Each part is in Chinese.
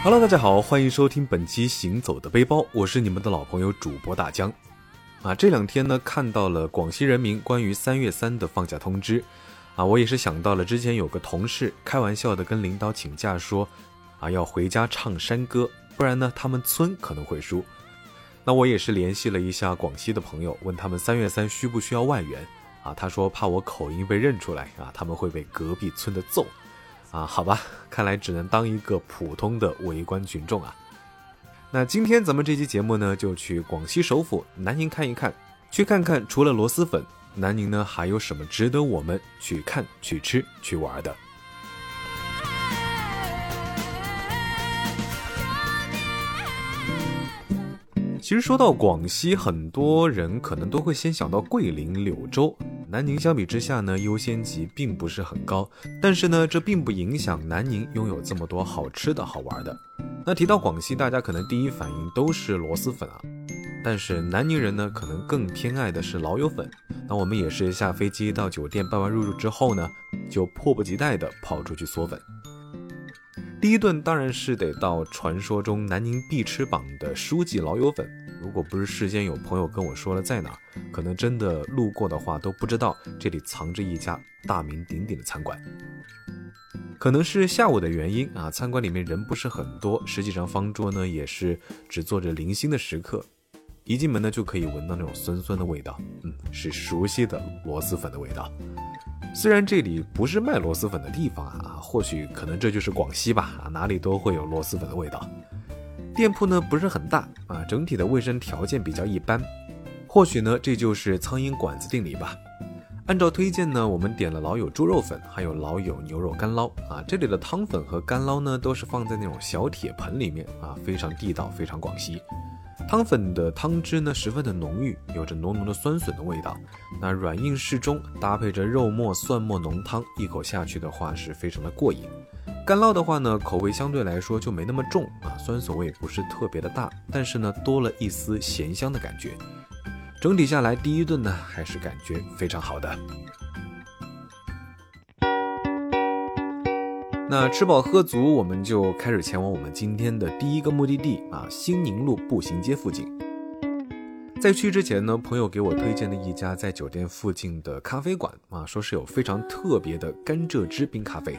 Hello，大家好，欢迎收听本期《行走的背包》，我是你们的老朋友主播大江。啊，这两天呢，看到了广西人民关于三月三的放假通知，啊，我也是想到了之前有个同事开玩笑的跟领导请假说，啊，要回家唱山歌，不然呢，他们村可能会输。那我也是联系了一下广西的朋友，问他们三月三需不需要外援，啊，他说怕我口音被认出来，啊，他们会被隔壁村的揍。啊，好吧，看来只能当一个普通的围观群众啊。那今天咱们这期节目呢，就去广西首府南宁看一看，去看看除了螺蛳粉，南宁呢还有什么值得我们去看、去吃、去玩的。其实说到广西，很多人可能都会先想到桂林、柳州。南宁相比之下呢，优先级并不是很高，但是呢，这并不影响南宁拥有这么多好吃的好玩的。那提到广西，大家可能第一反应都是螺蛳粉啊，但是南宁人呢，可能更偏爱的是老友粉。那我们也是下飞机到酒店办完入住之后呢，就迫不及待的跑出去嗦粉。第一顿当然是得到传说中南宁必吃榜的书记老友粉。如果不是事先有朋友跟我说了在哪，可能真的路过的话都不知道这里藏着一家大名鼎鼎的餐馆。可能是下午的原因啊，餐馆里面人不是很多，实际上方桌呢也是只坐着零星的食客。一进门呢就可以闻到那种酸酸的味道，嗯，是熟悉的螺蛳粉的味道。虽然这里不是卖螺蛳粉的地方啊，或许可能这就是广西吧，哪里都会有螺蛳粉的味道。店铺呢不是很大啊，整体的卫生条件比较一般，或许呢这就是苍蝇馆子定理吧。按照推荐呢，我们点了老友猪肉粉，还有老友牛肉干捞啊。这里的汤粉和干捞呢都是放在那种小铁盆里面啊，非常地道，非常广西。汤粉的汤汁呢十分的浓郁，有着浓浓的酸笋的味道，那软硬适中，搭配着肉末蒜末浓汤，一口下去的话是非常的过瘾。干酪的话呢，口味相对来说就没那么重啊，酸笋味不是特别的大，但是呢多了一丝咸香的感觉。整体下来，第一顿呢还是感觉非常好的。那吃饱喝足，我们就开始前往我们今天的第一个目的地啊，兴宁路步行街附近。在去之前呢，朋友给我推荐了一家在酒店附近的咖啡馆啊，说是有非常特别的甘蔗汁冰咖啡。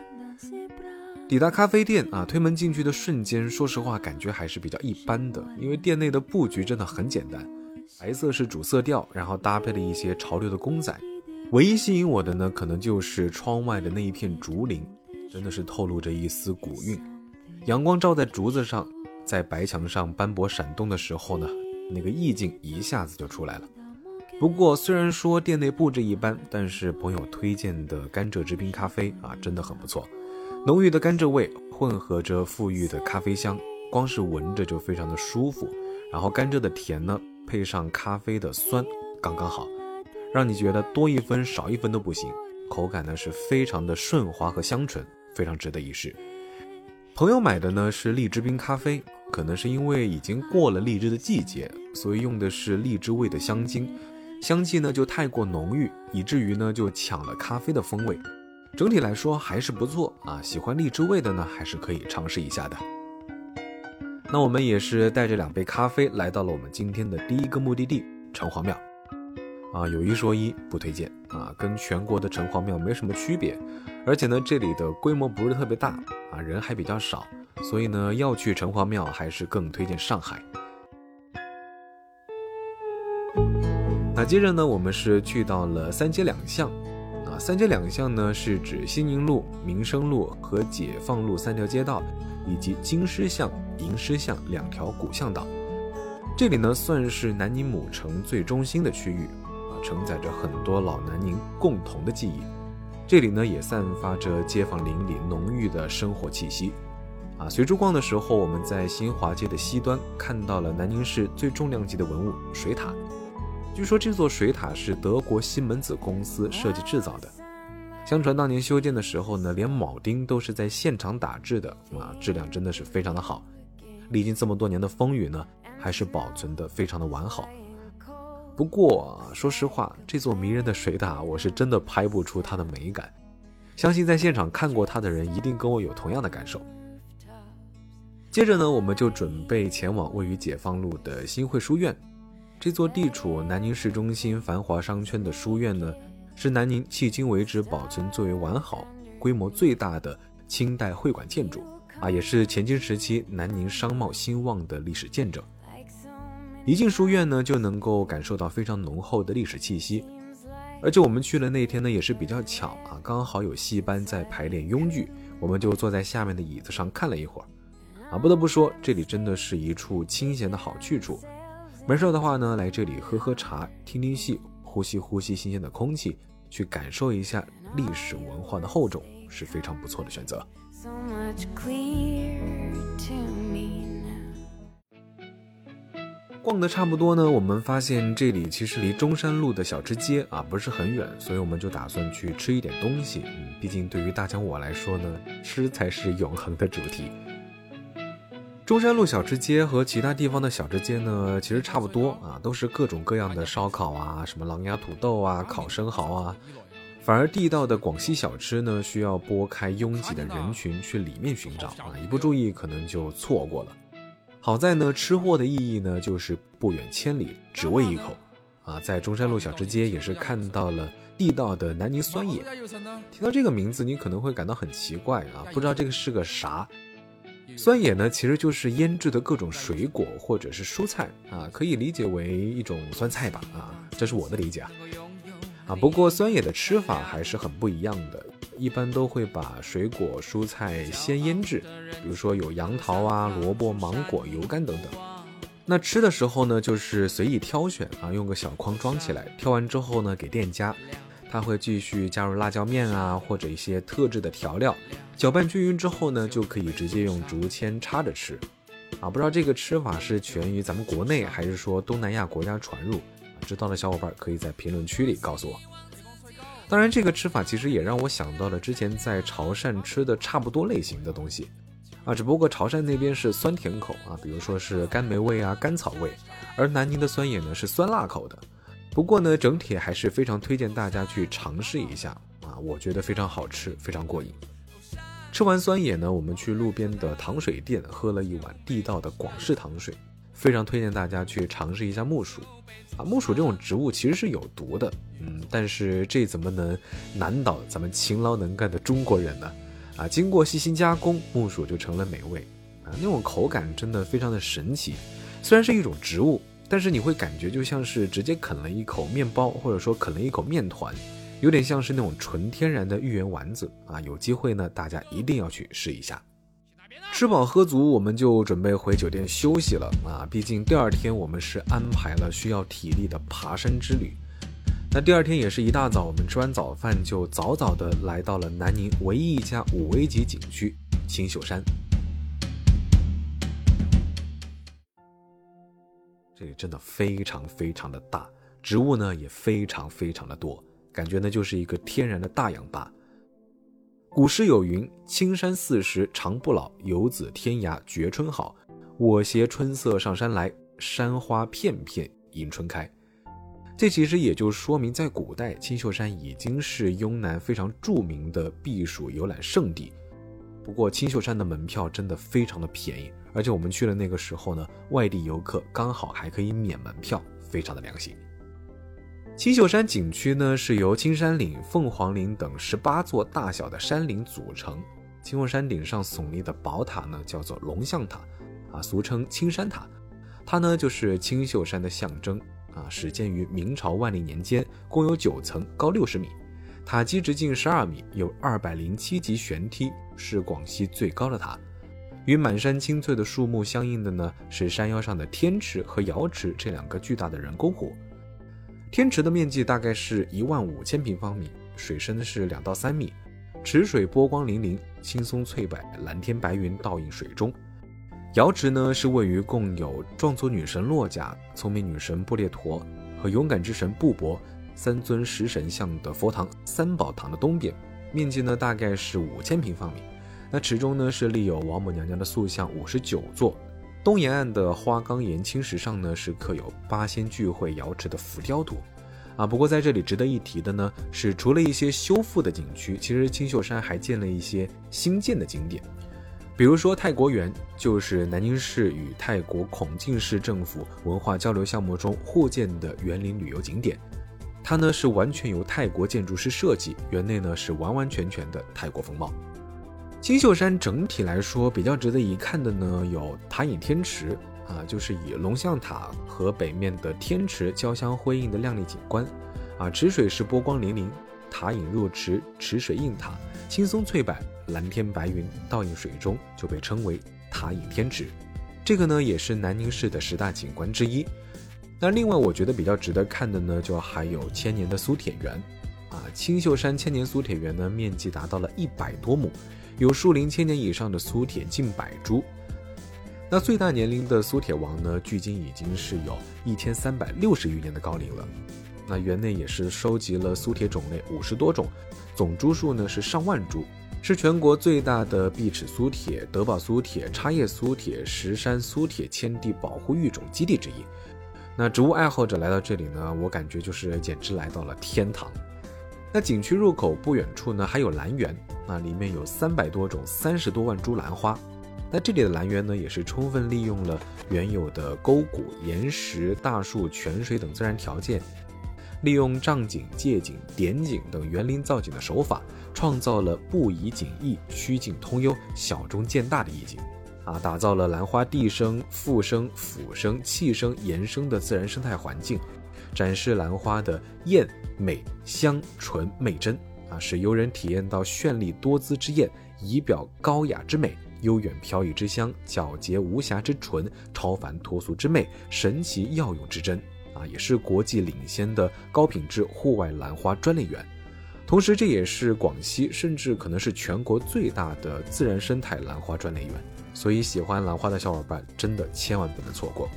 抵达咖啡店啊，推门进去的瞬间，说实话感觉还是比较一般的，因为店内的布局真的很简单，白色是主色调，然后搭配了一些潮流的公仔。唯一吸引我的呢，可能就是窗外的那一片竹林，真的是透露着一丝古韵。阳光照在竹子上，在白墙上斑驳闪动的时候呢，那个意境一下子就出来了。不过虽然说店内布置一般，但是朋友推荐的甘蔗之冰咖啡啊，真的很不错。浓郁的甘蔗味混合着馥郁的咖啡香，光是闻着就非常的舒服。然后甘蔗的甜呢，配上咖啡的酸，刚刚好，让你觉得多一分少一分都不行。口感呢是非常的顺滑和香醇，非常值得一试。朋友买的呢是荔枝冰咖啡，可能是因为已经过了荔枝的季节，所以用的是荔枝味的香精，香气呢就太过浓郁，以至于呢就抢了咖啡的风味。整体来说还是不错啊，喜欢荔枝味的呢，还是可以尝试一下的。那我们也是带着两杯咖啡来到了我们今天的第一个目的地城隍庙。啊，有一说一，不推荐啊，跟全国的城隍庙没什么区别，而且呢，这里的规模不是特别大啊，人还比较少，所以呢，要去城隍庙还是更推荐上海。那接着呢，我们是去到了三街两巷。啊三街两巷呢，是指新宁路、民生路和解放路三条街道，以及金狮巷、银狮巷两条古巷道。这里呢，算是南宁母城最中心的区域，承载着很多老南宁共同的记忆。这里呢，也散发着街坊邻里浓郁的生活气息。啊，随处逛的时候，我们在新华街的西端看到了南宁市最重量级的文物水塔。据说这座水塔是德国西门子公司设计制造的。相传当年修建的时候呢，连铆钉都是在现场打制的啊，质量真的是非常的好。历经这么多年的风雨呢，还是保存的非常的完好。不过说实话，这座迷人的水塔，我是真的拍不出它的美感。相信在现场看过它的人，一定跟我有同样的感受。接着呢，我们就准备前往位于解放路的新会书院。这座地处南宁市中心繁华商圈的书院呢，是南宁迄今为止保存最为完好、规模最大的清代会馆建筑啊，也是前清时期南宁商贸兴旺的历史见证。一进书院呢，就能够感受到非常浓厚的历史气息。而且我们去了那天呢，也是比较巧啊，刚好有戏班在排练庸剧，我们就坐在下面的椅子上看了一会儿。啊，不得不说，这里真的是一处清闲的好去处。没事的话呢，来这里喝喝茶、听听戏、呼吸呼吸新鲜的空气，去感受一下历史文化的厚重，是非常不错的选择。So much clear to me. 逛的差不多呢，我们发现这里其实离中山路的小吃街啊不是很远，所以我们就打算去吃一点东西。嗯，毕竟对于大江我来说呢，吃才是永恒的主题。中山路小吃街和其他地方的小吃街呢，其实差不多啊，都是各种各样的烧烤啊，什么狼牙土豆啊、烤生蚝啊。反而地道的广西小吃呢，需要拨开拥挤的人群去里面寻找啊，一不注意可能就错过了。好在呢，吃货的意义呢，就是不远千里只为一口啊。在中山路小吃街也是看到了地道的南宁酸野。听到这个名字，你可能会感到很奇怪啊，不知道这个是个啥。酸野呢，其实就是腌制的各种水果或者是蔬菜啊，可以理解为一种酸菜吧啊，这是我的理解啊。啊，不过酸野的吃法还是很不一样的，一般都会把水果蔬菜先腌制，比如说有杨桃啊、萝卜、芒果、油柑等等。那吃的时候呢，就是随意挑选啊，用个小筐装起来，挑完之后呢，给店家。他会继续加入辣椒面啊，或者一些特制的调料，搅拌均匀之后呢，就可以直接用竹签插着吃。啊，不知道这个吃法是源于咱们国内，还是说东南亚国家传入？知道的小伙伴可以在评论区里告诉我。当然，这个吃法其实也让我想到了之前在潮汕吃的差不多类型的东西。啊，只不过潮汕那边是酸甜口啊，比如说是甘梅味啊、甘草味，而南宁的酸野呢是酸辣口的。不过呢，整体还是非常推荐大家去尝试一下啊！我觉得非常好吃，非常过瘾。吃完酸野呢，我们去路边的糖水店喝了一碗地道的广式糖水，非常推荐大家去尝试一下木薯啊！木薯这种植物其实是有毒的，嗯，但是这怎么能难倒咱们勤劳能干的中国人呢？啊，经过细心加工，木薯就成了美味啊！那种口感真的非常的神奇，虽然是一种植物。但是你会感觉就像是直接啃了一口面包，或者说啃了一口面团，有点像是那种纯天然的芋圆丸子啊！有机会呢，大家一定要去试一下。吃饱喝足，我们就准备回酒店休息了啊！毕竟第二天我们是安排了需要体力的爬山之旅。那第二天也是一大早，我们吃完早饭就早早的来到了南宁唯一一家五 A 级景区青秀山。这里真的非常非常的大，植物呢也非常非常的多，感觉呢就是一个天然的大氧吧。古诗有云：“青山四时常不老，游子天涯觉春好。我携春色上山来，山花片片迎春开。”这其实也就说明，在古代，青秀山已经是雍南非常著名的避暑游览胜地。不过，青秀山的门票真的非常的便宜。而且我们去的那个时候呢，外地游客刚好还可以免门票，非常的良心。青秀山景区呢是由青山岭、凤凰岭等十八座大小的山岭组成。青秀山顶上耸立的宝塔呢叫做龙象塔，啊，俗称青山塔。它呢就是青秀山的象征，啊，始建于明朝万历年间，共有九层，高六十米，塔基直径十二米，有二百零七级悬梯，是广西最高的塔。与满山青翠的树木相应的呢，是山腰上的天池和瑶池这两个巨大的人工湖。天池的面积大概是一万五千平方米，水深是两到三米，池水波光粼粼，青松翠柏，蓝天白云倒映水中。瑶池呢，是位于共有壮族女神洛迦、聪明女神布列陀和勇敢之神布帛三尊石神像的佛堂三宝堂的东边，面积呢大概是五千平方米。那池中呢是立有王母娘娘的塑像五十九座，东沿岸的花岗岩青石上呢是刻有八仙聚会瑶池的浮雕图，啊，不过在这里值得一提的呢是，除了一些修复的景区，其实青秀山还建了一些新建的景点，比如说泰国园，就是南京市与泰国孔敬市政府文化交流项目中互建的园林旅游景点。它呢是完全由泰国建筑师设计，园内呢是完完全全的泰国风貌。金秀山整体来说比较值得一看的呢有塔影天池啊，就是以龙象塔和北面的天池交相辉映的亮丽景观啊，池水是波光粼粼，塔影入池，池水映塔，青松翠柏。蓝天白云倒映水中，就被称为塔影天池。这个呢，也是南宁市的十大景观之一。那另外，我觉得比较值得看的呢，就还有千年的苏铁园。啊，青秀山千年苏铁园呢，面积达到了一百多亩，有树龄千年以上的苏铁近百株。那最大年龄的苏铁王呢，距今已经是有一千三百六十余年的高龄了。那园内也是收集了苏铁种类五十多种，总株数呢是上万株。是全国最大的碧齿苏铁、德宝苏铁、插叶苏铁、石山苏铁迁地保护育种基地之一。那植物爱好者来到这里呢，我感觉就是简直来到了天堂。那景区入口不远处呢，还有兰园，那里面有三百多种、三十多万株兰花。那这里的兰园呢，也是充分利用了原有的沟谷、岩石、大树、泉水等自然条件。利用障景、借景、点景等园林造景的手法，创造了不以景异、曲径通幽、小中见大的意境，啊，打造了兰花地生、复生、腐生、气生、延生的自然生态环境，展示兰花的艳、美、香、纯、媚、真，啊，使游人体验到绚丽多姿之艳、仪表高雅之美、悠远飘逸之香、皎洁无瑕之纯、超凡脱俗之媚、神奇药用之真。啊，也是国际领先的高品质户外兰花专利园，同时这也是广西甚至可能是全国最大的自然生态兰花专利园，所以喜欢兰花的小伙伴真的千万不能错过。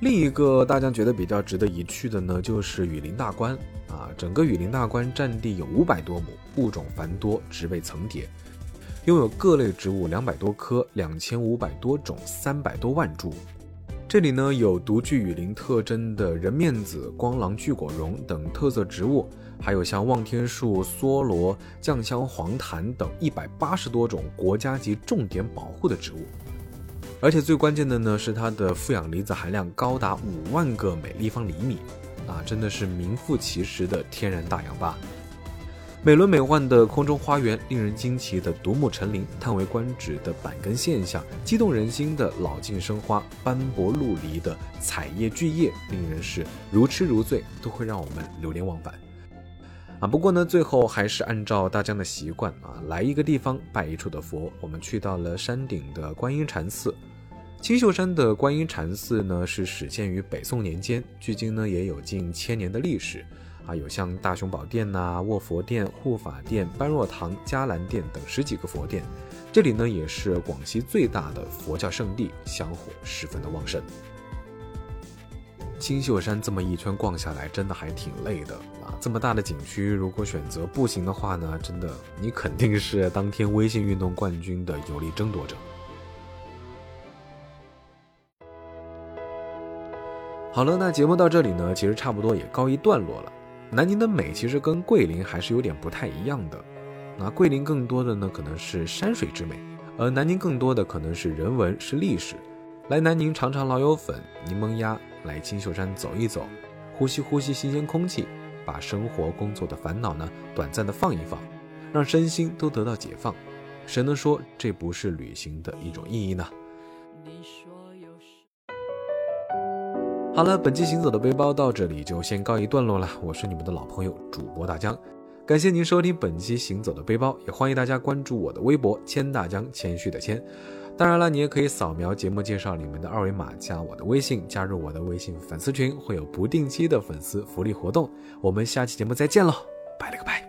另一个大家觉得比较值得一去的呢，就是雨林大观啊，整个雨林大观占地有五百多亩，物种繁多，植被层叠，拥有各类植物两百多棵，两千五百多种，三百多万株。这里呢有独具雨林特征的人面子、光囊巨果榕等特色植物，还有像望天树、梭罗、酱香黄檀等一百八十多种国家级重点保护的植物。而且最关键的呢是它的负氧离子含量高达五万个每立方厘米，啊，真的是名副其实的天然大氧吧。美轮美奂的空中花园，令人惊奇的独木成林，叹为观止的板根现象，激动人心的老茎生花，斑驳陆离的彩叶巨叶，令人是如痴如醉，都会让我们流连忘返。啊，不过呢，最后还是按照大家的习惯啊，来一个地方拜一处的佛。我们去到了山顶的观音禅寺。青秀山的观音禅寺呢，是始建于北宋年间，距今呢也有近千年的历史。啊，有像大雄宝殿呐、卧佛殿、护法殿、般若堂、伽蓝殿等十几个佛殿，这里呢也是广西最大的佛教圣地，香火十分的旺盛。青秀山这么一圈逛下来，真的还挺累的啊！这么大的景区，如果选择步行的话呢，真的你肯定是当天微信运动冠军的有力争夺者。好了，那节目到这里呢，其实差不多也告一段落了。南宁的美其实跟桂林还是有点不太一样的，那桂林更多的呢可能是山水之美，而南宁更多的可能是人文是历史。来南宁尝尝老友粉、柠檬鸭，来青秀山走一走，呼吸呼吸新鲜空气，把生活工作的烦恼呢短暂的放一放，让身心都得到解放，谁能说这不是旅行的一种意义呢？好了，本期行走的背包到这里就先告一段落了。我是你们的老朋友主播大江，感谢您收听本期行走的背包，也欢迎大家关注我的微博谦大江，谦虚的谦。当然了，你也可以扫描节目介绍里面的二维码，加我的微信，加入我的微信粉丝群，会有不定期的粉丝福利活动。我们下期节目再见喽，拜了个拜。